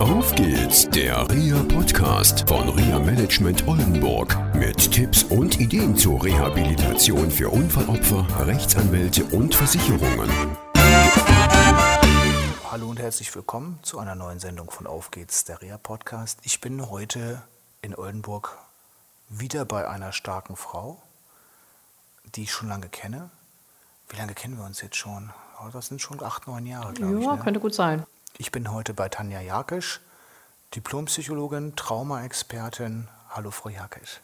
Auf geht's, der RIA Podcast von RIA Management Oldenburg mit Tipps und Ideen zur Rehabilitation für Unfallopfer, Rechtsanwälte und Versicherungen. Hallo und herzlich willkommen zu einer neuen Sendung von Auf geht's, der RIA Podcast. Ich bin heute in Oldenburg wieder bei einer starken Frau, die ich schon lange kenne. Wie lange kennen wir uns jetzt schon? Oh, das sind schon acht, neun Jahre, glaube ich. Ja, ne? könnte gut sein. Ich bin heute bei Tanja Jakisch, Diplompsychologin, Traumaexpertin. Hallo, Frau Jakisch.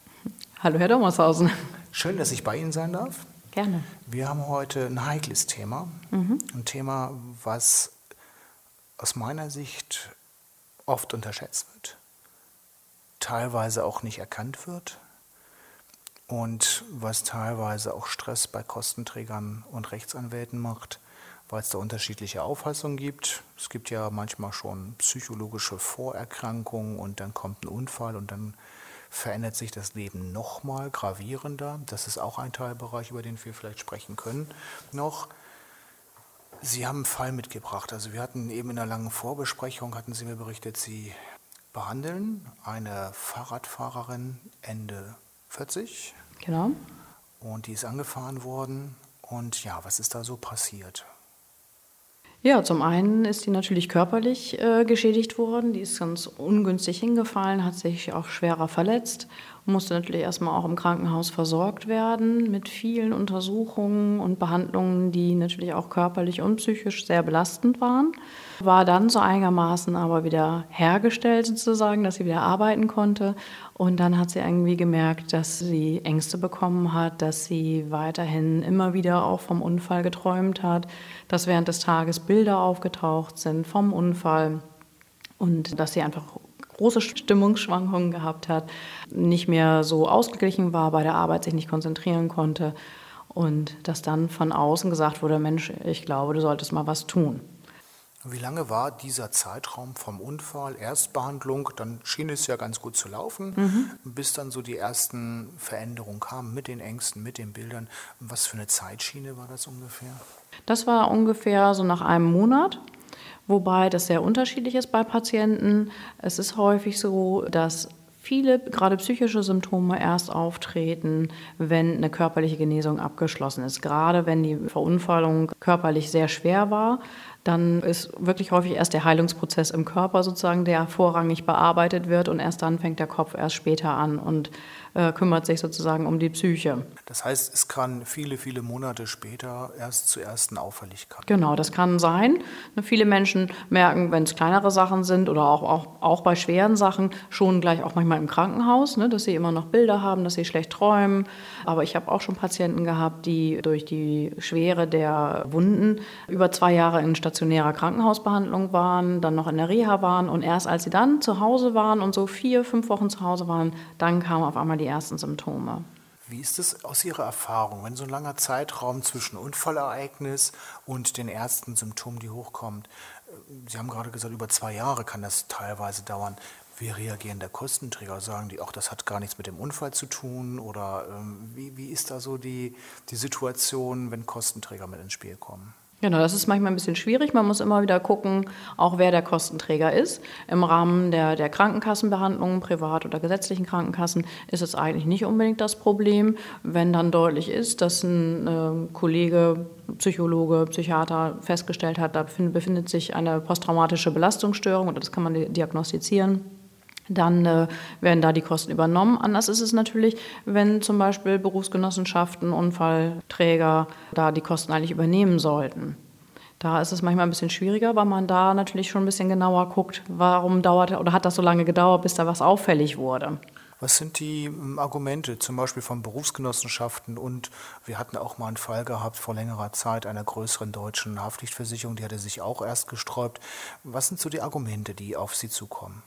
Hallo, Herr Dommershausen. Schön, dass ich bei Ihnen sein darf. Gerne. Wir haben heute ein heikles Thema. Ein Thema, was aus meiner Sicht oft unterschätzt wird, teilweise auch nicht erkannt wird und was teilweise auch Stress bei Kostenträgern und Rechtsanwälten macht, weil es da unterschiedliche Auffassungen gibt. Es gibt ja manchmal schon psychologische Vorerkrankungen und dann kommt ein Unfall und dann verändert sich das Leben nochmal gravierender. Das ist auch ein Teilbereich, über den wir vielleicht sprechen können noch. Sie haben einen Fall mitgebracht. Also wir hatten eben in einer langen Vorbesprechung, hatten Sie mir berichtet, Sie behandeln eine Fahrradfahrerin Ende 40 Genau. und die ist angefahren worden. Und ja, was ist da so passiert? Ja, zum einen ist die natürlich körperlich äh, geschädigt worden. Die ist ganz ungünstig hingefallen, hat sich auch schwerer verletzt, musste natürlich erstmal auch im Krankenhaus versorgt werden mit vielen Untersuchungen und Behandlungen, die natürlich auch körperlich und psychisch sehr belastend waren. War dann so einigermaßen aber wieder hergestellt sozusagen, dass sie wieder arbeiten konnte. Und dann hat sie irgendwie gemerkt, dass sie Ängste bekommen hat, dass sie weiterhin immer wieder auch vom Unfall geträumt hat, dass während des Tages Bilder aufgetaucht sind vom Unfall und dass sie einfach große Stimmungsschwankungen gehabt hat, nicht mehr so ausgeglichen war, bei der Arbeit sich nicht konzentrieren konnte und dass dann von außen gesagt wurde, Mensch, ich glaube, du solltest mal was tun. Wie lange war dieser Zeitraum vom Unfall, Erstbehandlung, dann schien es ja ganz gut zu laufen, bis dann so die ersten Veränderungen kamen mit den Ängsten, mit den Bildern. Was für eine Zeitschiene war das ungefähr? Das war ungefähr so nach einem Monat, wobei das sehr unterschiedlich ist bei Patienten. Es ist häufig so, dass viele gerade psychische Symptome erst auftreten, wenn eine körperliche Genesung abgeschlossen ist. Gerade wenn die Verunfallung körperlich sehr schwer war, dann ist wirklich häufig erst der Heilungsprozess im Körper sozusagen, der vorrangig bearbeitet wird und erst dann fängt der Kopf erst später an und äh, kümmert sich sozusagen um die Psyche. Das heißt, es kann viele, viele Monate später erst zu ersten Auffälligkeiten. Genau, das kann sein. Ne, Viele Menschen merken, wenn es kleinere Sachen sind oder auch, auch, auch bei schweren Sachen, schon gleich auch manchmal im Krankenhaus, ne, dass sie immer noch Bilder haben, dass sie schlecht träumen. Aber ich habe auch schon Patienten gehabt, die durch die Schwere der Wunden über zwei Jahre in stationärer Krankenhausbehandlung waren, dann noch in der Reha waren und erst als sie dann zu Hause waren und so vier, fünf Wochen zu Hause waren, dann kamen auf einmal die ersten Symptome. Wie ist es aus Ihrer Erfahrung, wenn so ein langer Zeitraum zwischen Unfallereignis und den ersten Symptomen, die hochkommt, äh, Sie haben gerade gesagt, über zwei Jahre kann das teilweise dauern. Wie reagieren der Kostenträger? Sagen die, auch das hat gar nichts mit dem Unfall zu tun? Oder ähm, wie, wie ist da so die, die Situation, wenn Kostenträger mit ins Spiel kommen? Genau, das ist manchmal ein bisschen schwierig. Man muss immer wieder gucken, auch wer der Kostenträger ist. Im Rahmen der, der Krankenkassenbehandlungen, privat oder gesetzlichen Krankenkassen, ist es eigentlich nicht unbedingt das Problem. Wenn dann deutlich ist, dass ein äh, Kollege, Psychologe, Psychiater festgestellt hat, da befindet, sich eine posttraumatische Belastungsstörung oder das kann man di- diagnostizieren, dann äh, werden da die Kosten übernommen. Anders ist es natürlich, wenn zum Beispiel Berufsgenossenschaften, Unfallträger da die Kosten eigentlich übernehmen sollten. Da ist es manchmal ein bisschen schwieriger, weil man da natürlich schon ein bisschen genauer guckt, warum dauert oder hat das so lange gedauert, bis da was auffällig wurde. Was sind die ähm, Argumente, zum Beispiel von Berufsgenossenschaften? Und wir hatten auch mal einen Fall gehabt vor längerer Zeit einer größeren deutschen Haftpflichtversicherung, die hatte sich auch erst gesträubt. Was sind so die Argumente, die auf Sie zukommen?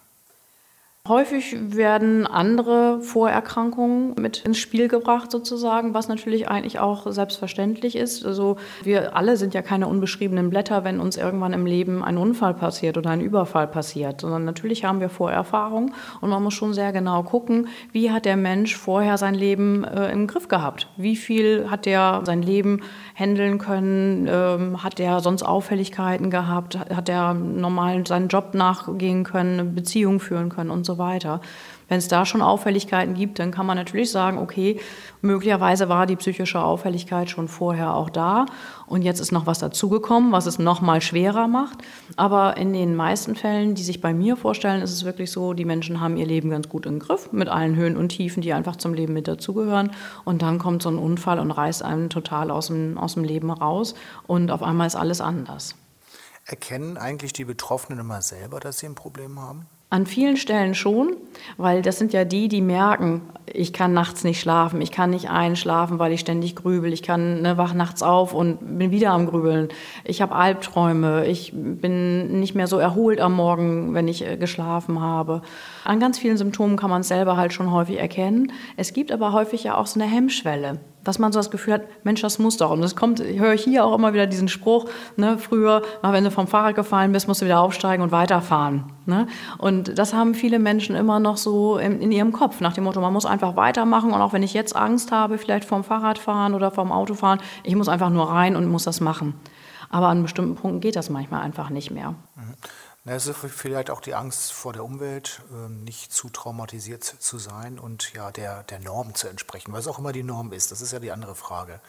Häufig werden andere Vorerkrankungen mit ins Spiel gebracht sozusagen, was natürlich eigentlich auch selbstverständlich ist. Also wir alle sind ja keine unbeschriebenen Blätter, wenn uns irgendwann im Leben ein Unfall passiert oder ein Überfall passiert, sondern natürlich haben wir Vorerfahrung und man muss schon sehr genau gucken, wie hat der Mensch vorher sein Leben äh, im Griff gehabt? Wie viel hat er sein Leben handeln können? Ähm, hat der sonst Auffälligkeiten gehabt? Hat der normal seinen Job nachgehen können, eine Beziehung führen können und so weiter? Wenn es da schon Auffälligkeiten gibt, dann kann man natürlich sagen, okay, möglicherweise war die psychische Auffälligkeit schon vorher auch da und jetzt ist noch was dazugekommen, was es noch mal schwerer macht. Aber in den meisten Fällen, die sich bei mir vorstellen, ist es wirklich so, die Menschen haben ihr Leben ganz gut im Griff mit allen Höhen und Tiefen, die einfach zum Leben mit dazugehören. Und dann kommt so ein Unfall und reißt einen total aus dem, aus dem Leben raus und auf einmal ist alles anders. Erkennen eigentlich die Betroffenen immer selber, dass sie ein Problem haben? An vielen Stellen schon, weil das sind ja die, die merken, ich kann nachts nicht schlafen, ich kann nicht einschlafen, weil ich ständig grübel, ich kann ne, wach nachts auf und bin wieder am Grübeln, ich habe Albträume, ich bin nicht mehr so erholt am Morgen, wenn ich äh, geschlafen habe. An ganz vielen Symptomen kann man es selber halt schon häufig erkennen. Es gibt aber häufig ja auch so eine Hemmschwelle dass man so das Gefühl hat, Mensch, das muss doch. Und es kommt, ich höre hier auch immer wieder diesen Spruch, ne, früher, wenn du vom Fahrrad gefallen bist, musst du wieder aufsteigen und weiterfahren. Ne? Und das haben viele Menschen immer noch so in, in, ihrem Kopf, nach dem Motto, man muss einfach weitermachen und auch wenn ich jetzt Angst habe, vielleicht vom Fahrradfahren oder vom Autofahren, ich muss einfach nur rein und muss das machen. Aber an bestimmten Punkten geht das manchmal einfach nicht mehr. Mhm. Es ist vielleicht auch die Angst vor der Umwelt, ähm, nicht zu traumatisiert zu sein und ja der, der Norm zu entsprechen, was auch immer die Norm ist. Das ist ja die andere Frage.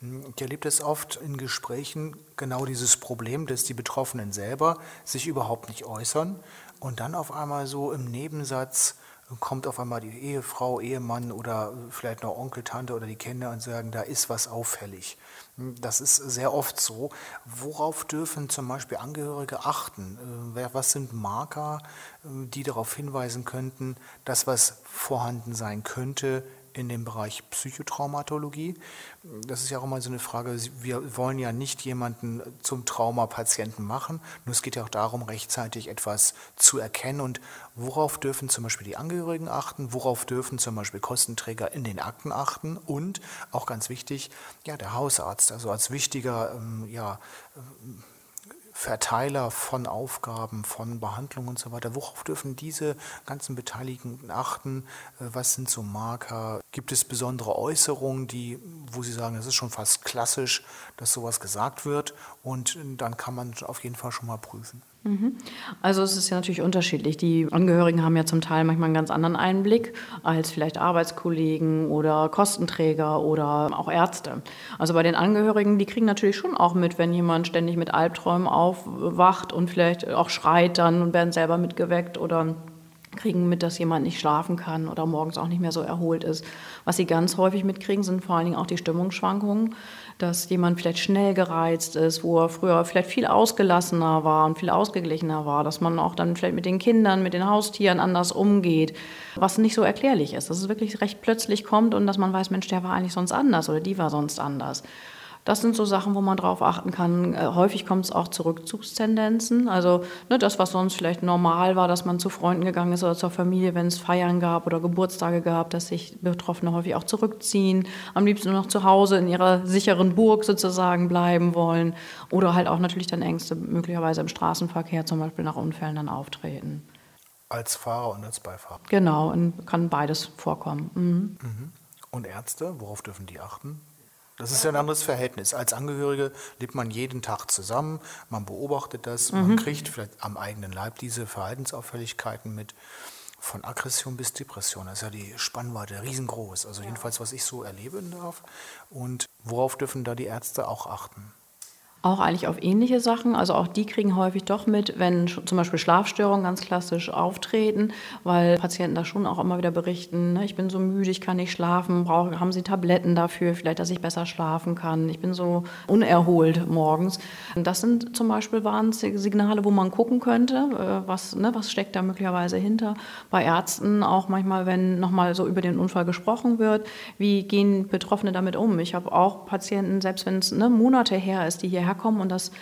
Hm, ich erlebe es oft in Gesprächen genau dieses Problem, dass die Betroffenen selber sich überhaupt nicht äußern und dann auf einmal so im Nebensatz kommt auf einmal die Ehefrau, Ehemann oder vielleicht noch Onkel, Tante oder die Kinder und sagen, da ist was auffällig. Das ist sehr oft so. Worauf dürfen zum Beispiel Angehörige achten? Äh, was sind Marker, äh, die darauf hinweisen könnten, dass was vorhanden sein könnte in dem Bereich Psychotraumatologie. Das ist ja auch immer so eine Frage, wir wollen ja nicht jemanden zum Traumapatienten machen, nur es geht ja auch darum, rechtzeitig etwas zu erkennen. Und worauf dürfen zum Beispiel die Angehörigen achten, worauf dürfen zum Beispiel Kostenträger in den Akten achten? Und auch ganz wichtig, ja, der Hausarzt, also als wichtiger ähm, ja, Verteiler von Aufgaben, von Behandlungen und so weiter. Worauf dürfen diese ganzen Beteiligten achten? Äh, was sind so Marker? Gibt es besondere Äußerungen, die, wo Sie sagen, es ist schon fast klassisch, dass sowas gesagt wird? Und dann kann man auf jeden Fall schon mal prüfen. Mhm. Also es ist ja natürlich unterschiedlich. Die Angehörigen haben ja zum Teil manchmal einen ganz anderen Einblick als vielleicht Arbeitskollegen oder Kostenträger oder auch Ärzte. Also bei den Angehörigen, die kriegen natürlich schon auch mit, wenn jemand ständig mit Albträumen aufwacht und vielleicht auch schreit dann und werden selber mitgeweckt oder kriegen mit, dass jemand nicht schlafen kann oder morgens auch nicht mehr so erholt ist. Was sie ganz häufig mitkriegen, sind vor allen Dingen auch die Stimmungsschwankungen, dass jemand vielleicht schnell gereizt ist, wo er früher vielleicht viel ausgelassener war und viel ausgeglichener war, dass man auch dann vielleicht mit den Kindern, mit den Haustieren anders umgeht, was nicht so erklärlich ist, dass es wirklich recht plötzlich kommt und dass man weiß, Mensch, der war eigentlich sonst anders oder die war sonst anders. Das sind so Sachen, wo man drauf achten kann. Äh, häufig kommt es auch zu Rückzugstendenzen. Also ne, das, was sonst vielleicht normal war, dass man zu Freunden gegangen ist oder zur Familie, wenn es Feiern gab oder Geburtstage gab, dass sich Betroffene häufig auch zurückziehen, am liebsten nur noch zu Hause in ihrer sicheren Burg sozusagen bleiben wollen oder halt auch natürlich dann Ängste möglicherweise im Straßenverkehr zum Beispiel nach Unfällen dann auftreten. Als Fahrer und als Beifahrer. Genau, kann beides vorkommen. Mhm. Mhm. Und Ärzte, worauf dürfen die achten? Das ist ja ein anderes Verhältnis. Als Angehörige lebt man jeden Tag zusammen, man beobachtet das, mhm. man kriegt vielleicht am eigenen Leib diese Verhaltensauffälligkeiten mit. Von Aggression bis Depression. Das ist ja die Spannweite riesengroß. Also jedenfalls, was ich so erleben darf. Und worauf dürfen da die Ärzte auch achten? Auch eigentlich auf ähnliche Sachen. Also auch die kriegen häufig doch mit, wenn zum Beispiel Schlafstörungen ganz klassisch auftreten, weil Patienten da schon auch immer wieder berichten, ne, ich bin so müde, ich kann nicht schlafen, brauche, haben sie Tabletten dafür, vielleicht, dass ich besser schlafen kann, ich bin so unerholt morgens. Und das sind zum Beispiel Warnsignale, wo man gucken könnte, äh, was, ne, was steckt da möglicherweise hinter. Bei Ärzten auch manchmal, wenn nochmal so über den Unfall gesprochen wird, wie gehen Betroffene damit um? Ich habe auch Patienten, selbst wenn es ne, Monate her ist, die hierher herkommen und das,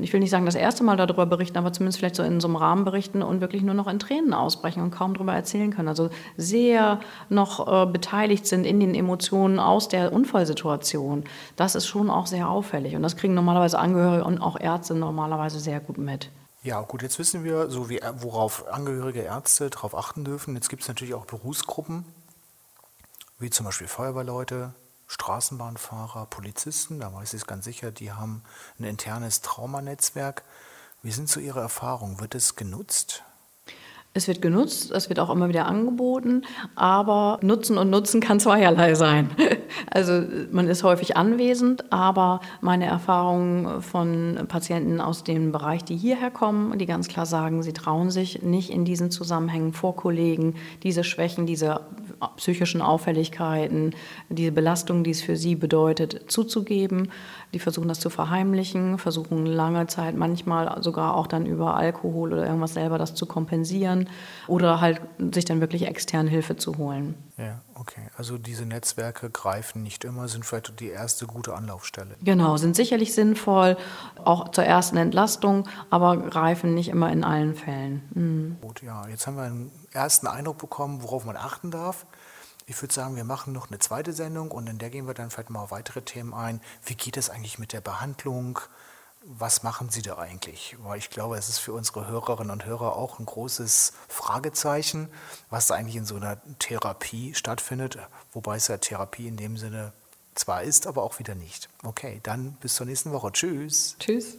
ich will nicht sagen, das erste Mal darüber berichten, aber zumindest vielleicht so in so einem Rahmen berichten und wirklich nur noch in Tränen ausbrechen und kaum darüber erzählen können. Also sehr noch äh, beteiligt sind in den Emotionen aus der Unfallsituation. Das ist schon auch sehr auffällig und das kriegen normalerweise Angehörige und auch Ärzte normalerweise sehr gut mit. Ja, gut, jetzt wissen wir, so wie, worauf Angehörige Ärzte darauf achten dürfen. Jetzt gibt es natürlich auch Berufsgruppen, wie zum Beispiel Feuerwehrleute, Straßenbahnfahrer, Polizisten, da weiß ich es ganz sicher, die haben ein internes Traumanetzwerk. Wie sind so Ihre Erfahrungen? Wird es genutzt? Es wird genutzt, es wird auch immer wieder angeboten, aber Nutzen und Nutzen kann zweierlei sein. Also man ist häufig anwesend, aber meine Erfahrungen von Patienten aus dem Bereich, die hierher kommen, die ganz klar sagen, sie trauen sich nicht in diesen Zusammenhängen vor Kollegen diese Schwächen, diese psychischen Auffälligkeiten, diese Belastung, die es für sie bedeutet, zuzugeben. Die versuchen das zu verheimlichen, versuchen lange Zeit, manchmal sogar auch dann über Alkohol oder irgendwas selber das zu kompensieren oder halt sich dann wirklich extern Hilfe zu holen. Ja, okay. Also diese Netzwerke greifen nicht immer, sind vielleicht die erste gute Anlaufstelle. Genau, sind sicherlich sinnvoll, auch zur ersten Entlastung, aber greifen nicht immer in allen Fällen. Mhm. Gut, ja. Jetzt haben wir einen ersten Eindruck bekommen, worauf man achten darf. Ich würde sagen, wir machen noch eine zweite Sendung und in der gehen wir dann vielleicht mal auf weitere Themen ein. Wie geht es eigentlich mit der Behandlung? was machen Sie da eigentlich? Weil ich glaube, es ist für unsere Hörerinnen und Hörer auch ein großes Fragezeichen, was eigentlich in so einer Therapie stattfindet, wobei es ja Therapie in dem Sinne zwar ist, aber auch wieder nicht. Okay, dann bis zur nächsten Woche. Tschüss. Tschüss.